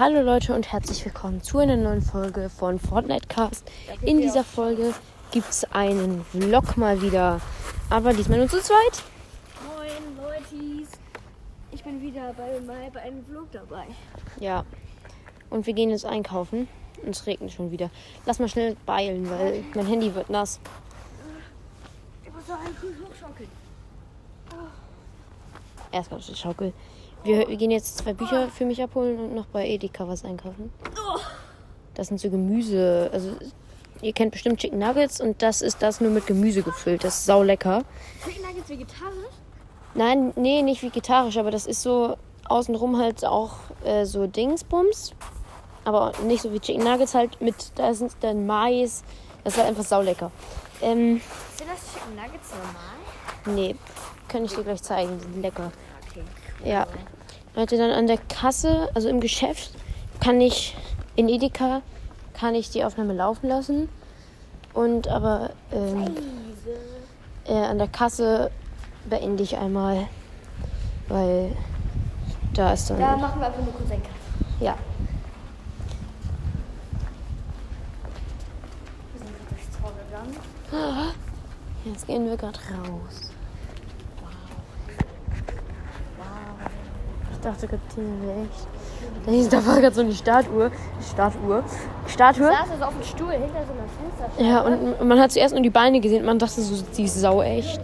Hallo Leute und herzlich willkommen zu einer neuen Folge von Fortnite Cast. In dieser Folge gibt es einen Vlog mal wieder, aber diesmal nur zu zweit. Moin Leutis, ich bin wieder bei, mal bei einem Vlog dabei. Ja, und wir gehen jetzt einkaufen. Und es regnet schon wieder. Lass mal schnell beeilen, weil mein Handy wird nass. Ich muss noch einen hochschaukeln. Erst mal die Schaukel. Wir, wir gehen jetzt zwei Bücher für mich abholen und noch bei Edeka was einkaufen. Das sind so Gemüse. Also, ihr kennt bestimmt Chicken Nuggets und das ist das nur mit Gemüse gefüllt. Das ist sau lecker. Chicken Nuggets vegetarisch? Nein, nee, nicht vegetarisch, aber das ist so außenrum halt auch äh, so Dingsbums. Aber nicht so wie Chicken Nuggets halt mit, da sind dann Mais. Das ist halt einfach saulecker. Ähm, Sind das Chicken Nuggets normal? nee, kann ich dir gleich zeigen. Die sind lecker. Okay. Ja. Leute, dann an der Kasse, also im Geschäft, kann ich in Edeka kann ich die Aufnahme laufen lassen. Und aber ähm, äh, an der Kasse beende ich einmal, weil da ist dann Da machen wir einfach nur kurz einen Cut. ja. Wir sind gerade durchs Tor gegangen. Jetzt gehen wir gerade raus. Ich dachte gerade, die wäre echt. Da hieß- Da war gerade so eine Statue. Statue. Statue. Saß also auf dem Stuhl hinter so einer Fenster. Ja, und man hat zuerst nur die Beine gesehen. Man dachte so, die ist sau echt.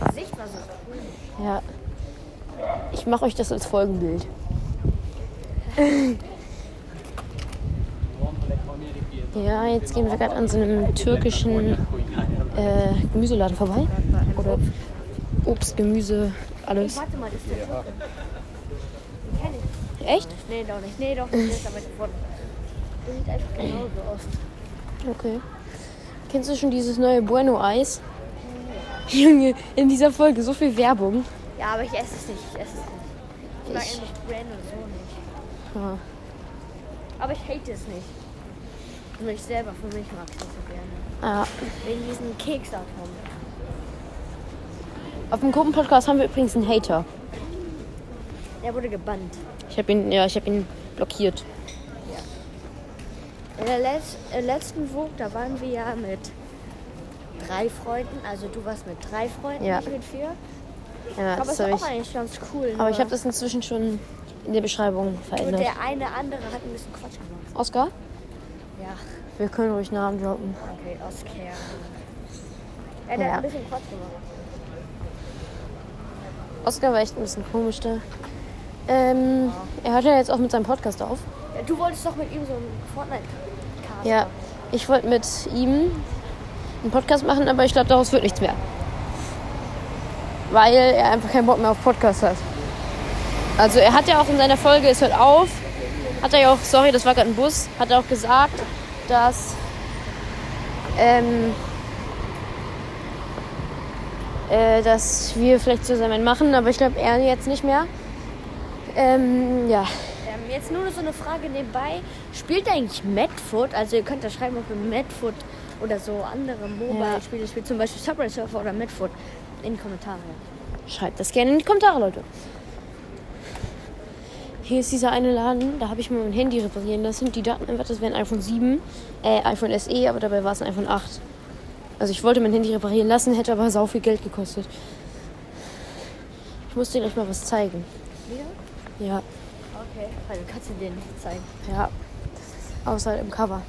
das Gesicht war so. Ja. Ich mache euch das als Folgenbild. Ja, jetzt gehen wir gerade an so einem türkischen äh, Gemüseladen vorbei. Oder Obst, Gemüse, alles. Warte mal, ist der Türke? Den kenn ich. Echt? Nee, doch nicht. Nee, doch nicht. Der ist aber von. Der sieht einfach genauso aus. Okay. Kennst du schon dieses neue Bueno-Eis? Junge, in dieser Folge so viel Werbung. Ja, aber ich esse es nicht. Ich esse es nicht. Ich mag Ich- eigentlich Brand oder so nicht. Ja. Aber ich hate es nicht. Nur ich selber für mich mag ich das so gerne. Ah, Wegen diesen Keksatom. Auf dem Gruppenpodcast haben wir übrigens einen Hater. Der wurde gebannt. Ich habe ihn, ja, ich habe ihn blockiert. In der Letz äh, letzten Vogue, da waren wir ja mit drei Freunden. Also du warst mit drei Freunden, Ja. ich mit vier. Ja, Aber das es habe war ich. auch eigentlich ganz cool. Aber ich nur- habe das inzwischen schon in der Beschreibung Und verändert. der eine andere hat ein bisschen Quatsch gemacht. Oscar, Ja, wir können ruhig Namen droppen. okay, Oscar. Ja, der Ja. hat ein bisschen Quatsch gemacht. Oscar war echt ein bisschen komisch da. Ähm, er hört ja jetzt auch mit seinem Podcast auf. Ja, du wolltest doch mit ihm so einen Fortnite-Cast Ja, ich wollte mit ihm einen Podcast machen, aber ich glaube, daraus wird nichts mehr. Weil er einfach keinen Bock mehr auf Podcast hat. Also er hat ja auch in seiner Folge, es hört auf, hat er ja auch, sorry, das war gerade ein Bus, hat er auch gesagt, dass ähm, äh, dass wir vielleicht zusammen machen, aber ich glaube er jetzt nicht mehr. Ähm, ja. Ähm, jetzt nur so eine Frage nebenbei. Spielt eigentlich Madfoot? Also ihr könnt da schreiben, ob ihr Madfoot oder so andere Mobile-Spiele spielt. Zum Beispiel Subway Surfer oder Madfoot in die Kommentare. Schreibt das gerne in die Kommentare, Leute. Hier ist dieser eine Laden, da habe ich mir mein Handy reparieren lassen. Die dachten einfach, das wäre ein iPhone 7, äh, iPhone SE, aber dabei war es ein iPhone 8. Also ich wollte mein Handy reparieren lassen, hätte aber sau viel Geld gekostet. Ich muss dir gleich mal was zeigen. Wieder? Ja, Okay. Weil du kannst dir den nicht zeigen. ja. Außer im Cover.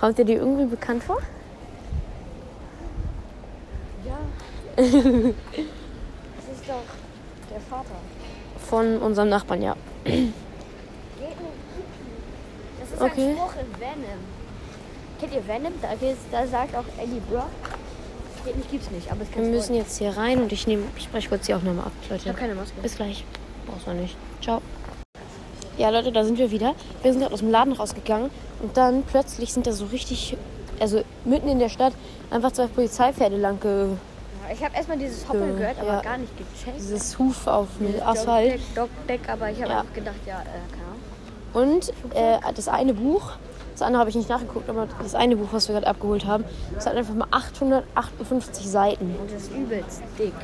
Kommt dir die irgendwie bekannt vor? Ja. das ist doch der Vater. Von unserem Nachbarn, ja. Das ist Okay. ein Spruch in Venom. Kennt ihr Venom? Da, da sagt auch Eddie Brock. Geht nicht, gibt's nicht, aber es Wir müssen jetzt hier rein und ich nehme, ich spreche kurz die Aufnahme ab, Leute. Ich habe keine Maske. Bis gleich. Brauchst du nicht. Ciao. Ja, Leute, da sind wir wieder. Wir sind gerade aus dem Laden rausgegangen und dann plötzlich sind da so richtig, also mitten in der Stadt, einfach zwei Polizeipferde lang ge Ich habe erstmal dieses Hoppel Äh, gehört, aber ja. gar nicht gecheckt. dieses Huf auf dem Asphalt. Deck, Dog Deck, aber ich habe Ja. gedacht, ja, äh, keine Ahnung. Und äh, das eine Buch, das andere habe ich nicht nachgeguckt, aber das eine Buch, was wir gerade abgeholt haben, das hat einfach mal 858 Seiten. Und das ist übelst dick.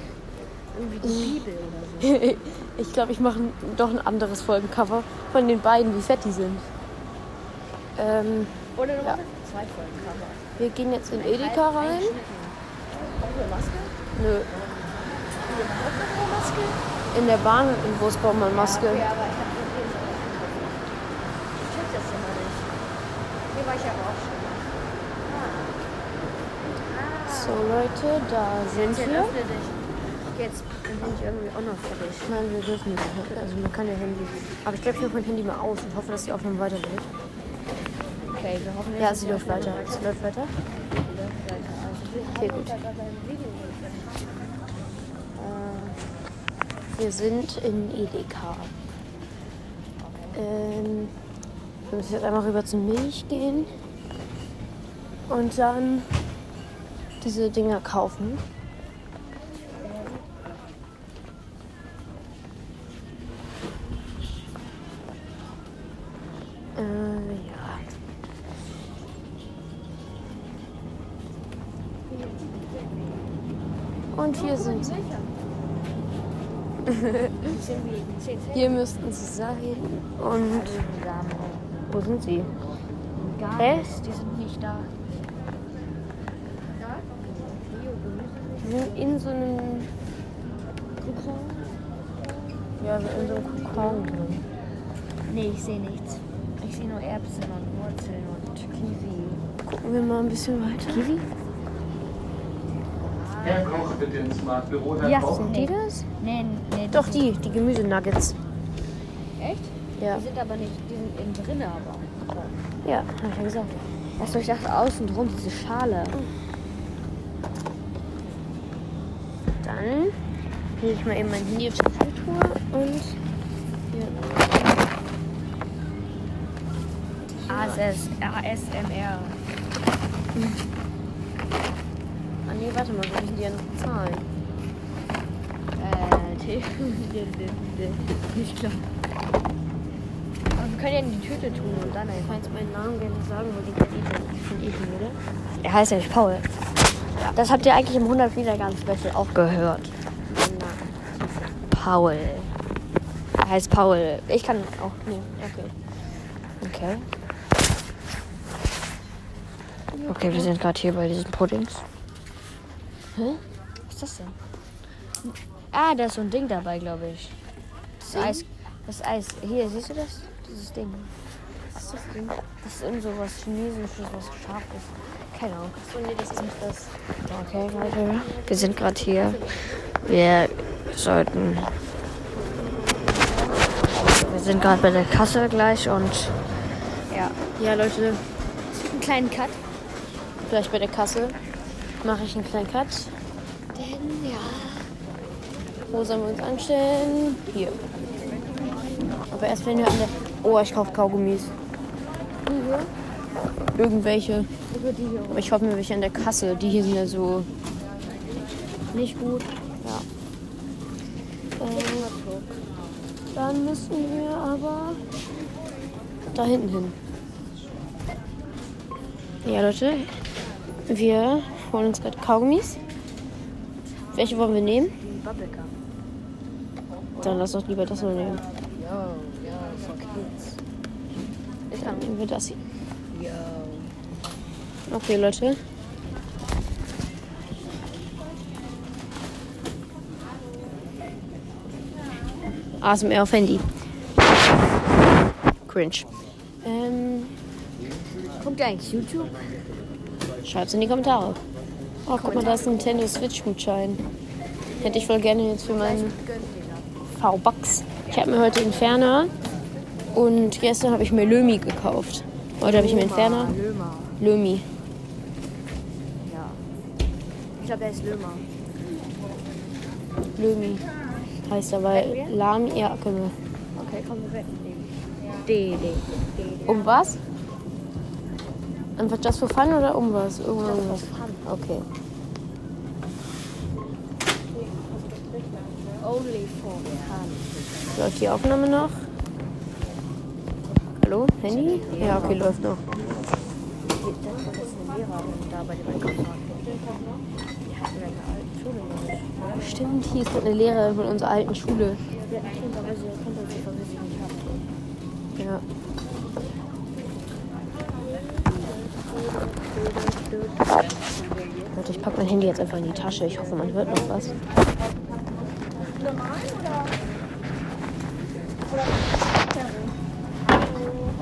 Irgendwie die Bibel oder so. ich glaube, ich mache doch ein anderes Folgencover von den beiden, wie fett die sind. Ähm, Oder du Ja. zwei Folgen Cover. wir gehen jetzt in Edeka rein. Brauchen wir Maske? Nö, in der Bahn Bus braucht man Maske. Ja, aber ich habe gesehen, so Ich check das immer nicht. Hier war ich aber auch schon. So Leute, da sind Jetzt wir. Jetzt bin ich irgendwie auch noch fertig. Nein, wir dürfen nicht. Also man kann ja Handy. Aber ich glaube, ich mache mein Handy mal aus und hoffe, dass die Aufnahme weitergeht. Okay, wir hoffen Ja, sie läuft weiter. Sie läuft weiter. Okay, gut. Äh, wir sind in Edeka. Ähm, wir müssen jetzt einmal rüber zur Milch gehen und dann diese Dinger kaufen. Äh. Und hier sind sie. Hier müssten sie sein. Und wo sind sie? Gar nichts, die sind nicht da. Sie sind in so einem Kokon. Ja, so in so einem Kokon drin. Nee, ich sehe nichts. Ich sehe nur Erbsen und Wurzeln und Kiwi. Gucken wir mal ein bisschen weiter. Kiwi? Herr Koch, bitte ins Marktbüro, Herr Ja, Koch. Sind die das? Nee, nee. Doch, die, die Gemüsenuggets. Echt? Ja, Die sind aber nicht, die sind innen drin aber. ja, hab ich ja gesagt. Achso, ich dachte außen drum, diese Schale. Dann lege ich mal eben mein Handy auf die Tastatur und hier. ASS, ASMR. Ah nee, warte mal, wir müssen die ja noch bezahlen. Äh, nicht klar. Können ja in die Tüte tun und dann einfach. Falls meinen Namen gerne sagen wollte, ich Ethan. Ich oder? Er heißt ja nicht Paul. Das habt ihr eigentlich im 100 Wiedergaben Special auch gehört. Paul. Er heißt Paul. Ich kann auch. Nee, okay. Okay. Okay, wir sind gerade hier bei diesen Puddings. Hä? Was ist das denn? Ah, da ist so ein Ding dabei, glaube ich. Das? Eis. Das Eis. Hier, siehst du das? Dieses Ding. Was ist das denn? Das ist irgend so was Chinesisches, was scharf ist. Keine Ahnung. So, nee, das ist nicht das. Okay, Leute. Wir sind gerade hier. Wir sollten. Wir sind gerade bei der Kasse gleich und. Ja. Ja, Leute, Einen kleinen Cut. gleich bei der Kasse mache ich einen kleinen Cut. Denn ja. Wo sollen wir uns anstellen? Hier. Aber erst wenn wir an der. Oh, ich kaufe Kaugummis. Irgendwelche. Über die hier. Aber ich kaufe mir welche an der Kasse. Die hier sind ja so. Nicht gut. Ja. Äh, dann müssen wir aber da hinten hin. Ja, Leute. Wir holen uns gerade Kaugummis. Welche wollen wir nehmen? Die. Dann lass doch lieber das mal nehmen. Yo, yo, for kids. Dann nehmen wir das hier. Yo. Okay, Leute. ASMR auf Handy. Cringe. Ähm, Guckt ihr eigentlich YouTube? schreibt's in die Kommentare. Oh, guck mal, da ist ein Nintendo Switch-Gutschein. Hätte ich voll gerne jetzt für meinen V-Bucks. Ich habe mir heute Inferner und gestern habe ich mir Lömi gekauft. Heute habe ich mir Inferner. Lömer. Lömi. Ja. Ich glaube, der ist Lömer. Lömi heißt er, weil Lami, ja, können wir. Okay, komm, wir wetten. D, D. Um was? Einfach just for fun oder um was? Irgendwas. Okay. Only for fun. Läuft die Aufnahme noch? Hallo? Handy? Ja, okay, läuft noch. Oder? Stimmt, hier ist eine Lehrerin von unserer alten Schule. Ja. Warte, ich packe mein Handy jetzt einfach in die Tasche. Ich hoffe, man hört noch was.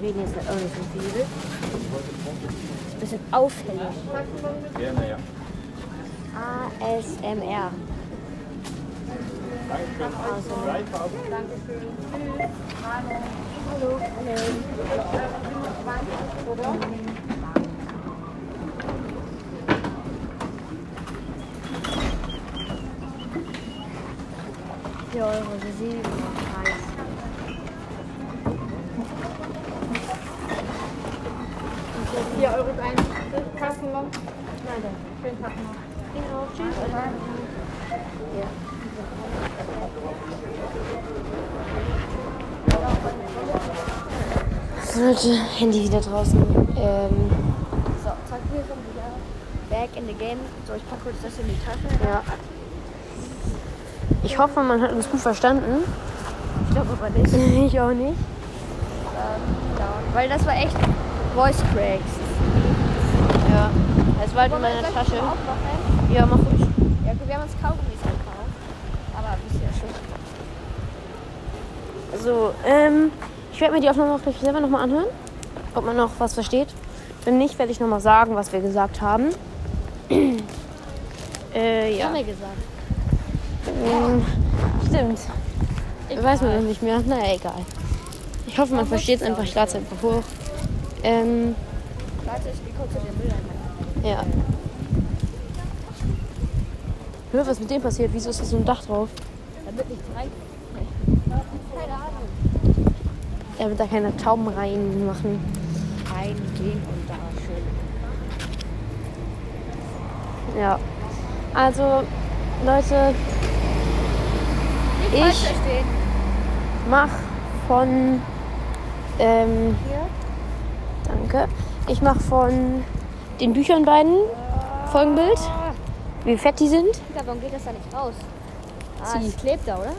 Wir reden jetzt auch nicht so viel. Ein bisschen auffällig. Gerne, ja. ASMR. Vier Euro für sieben Preis. Vier Euro ein Kassenlon. Schönen Tag noch. Genau, tschüss. So, Leute, Handy wieder draußen. Ähm, So, zack, wir sind wieder back in the game. So, ich packe kurz das in die Tasche. ja. Ich hoffe, man hat uns gut verstanden. Ich glaube aber nicht. Ich auch nicht. Ähm, down. Weil das war echt Voice Cracks. Ja. Es war halt in meiner Tasche. Ja, mach ruhig. Ja, gut, wir haben uns Kaugummis gekauft. Aber ist ja schön. So, ähm, ich werde mir die Aufnahme auch gleich selber nochmal anhören, ob man noch was versteht. Wenn nicht, werde ich nochmal sagen, was wir gesagt haben. äh, ja. Haben wir gesagt. Ähm, stimmt. Weiß man noch nicht mehr. Naja, egal. Ich hoffe, man versteht es einfach. Ich lade es einfach hoch. Ähm, Warte, ich gehe kurz in den Müll ja. Hör, was ist mit dem passiert? Wieso ist da so ein Dach drauf? Damit nicht rein. Keine Ahnung. Damit da keine Tauben reinmachen. Reingehen und da schön. Ja. Also, Leute, Ich- verstehen. mach von. Ähm, Hier. danke. Ich mach von den Büchern beiden Folgenbild. Wie fett die sind. Digga, warum geht das da nicht raus? Ah, Zieh. es klebt da, oder?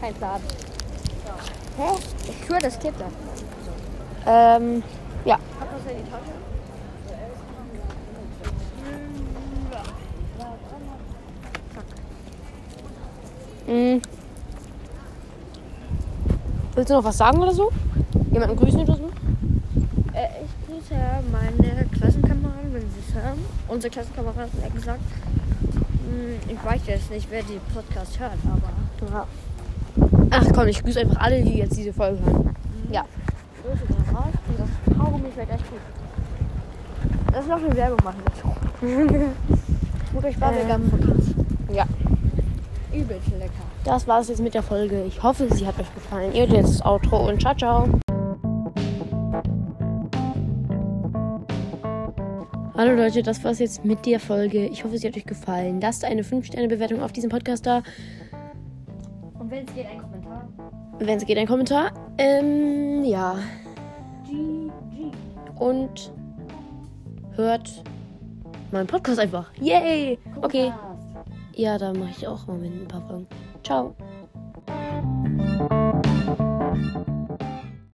Kein Plan. Hä? Ich schwöre, das klebt da. Ähm, ja. Das. Mm. Willst du noch was sagen oder so? Jemanden grüßen oder so? Äh, grüße meine Klassenkameraden, wenn sie es hören. Unsere Klassenkameraden, gesagt. Hm, Ich weiß jetzt nicht, wer die Podcast hört, aber Ja. Ach komm, ich grüße einfach alle, die jetzt diese Folge hören. Ja. Grüße raus. Und das Kaugummi schmeckt echt gut. Das ist noch eine Werbung machen dazu. Guckt euch Bubblegum Ähm. Podcast. Ja. Übelst lecker. Das war es jetzt mit der Folge. Ich hoffe, sie hat euch gefallen. Ihr jetzt das Outro und ciao, ciao. Hallo Leute, das war's jetzt mit der Folge. Ich hoffe, sie hat euch gefallen. Lasst eine 5-Sterne-Bewertung auf diesem Podcast da. Und wenn es geht, ein Kommentar. Wenn es geht, ein Kommentar. Ähm, ja. Und hört meinen Podcast einfach. Yay! Okay. Ja, da mache ich auch mal mit ein paar Folgen. Ciao.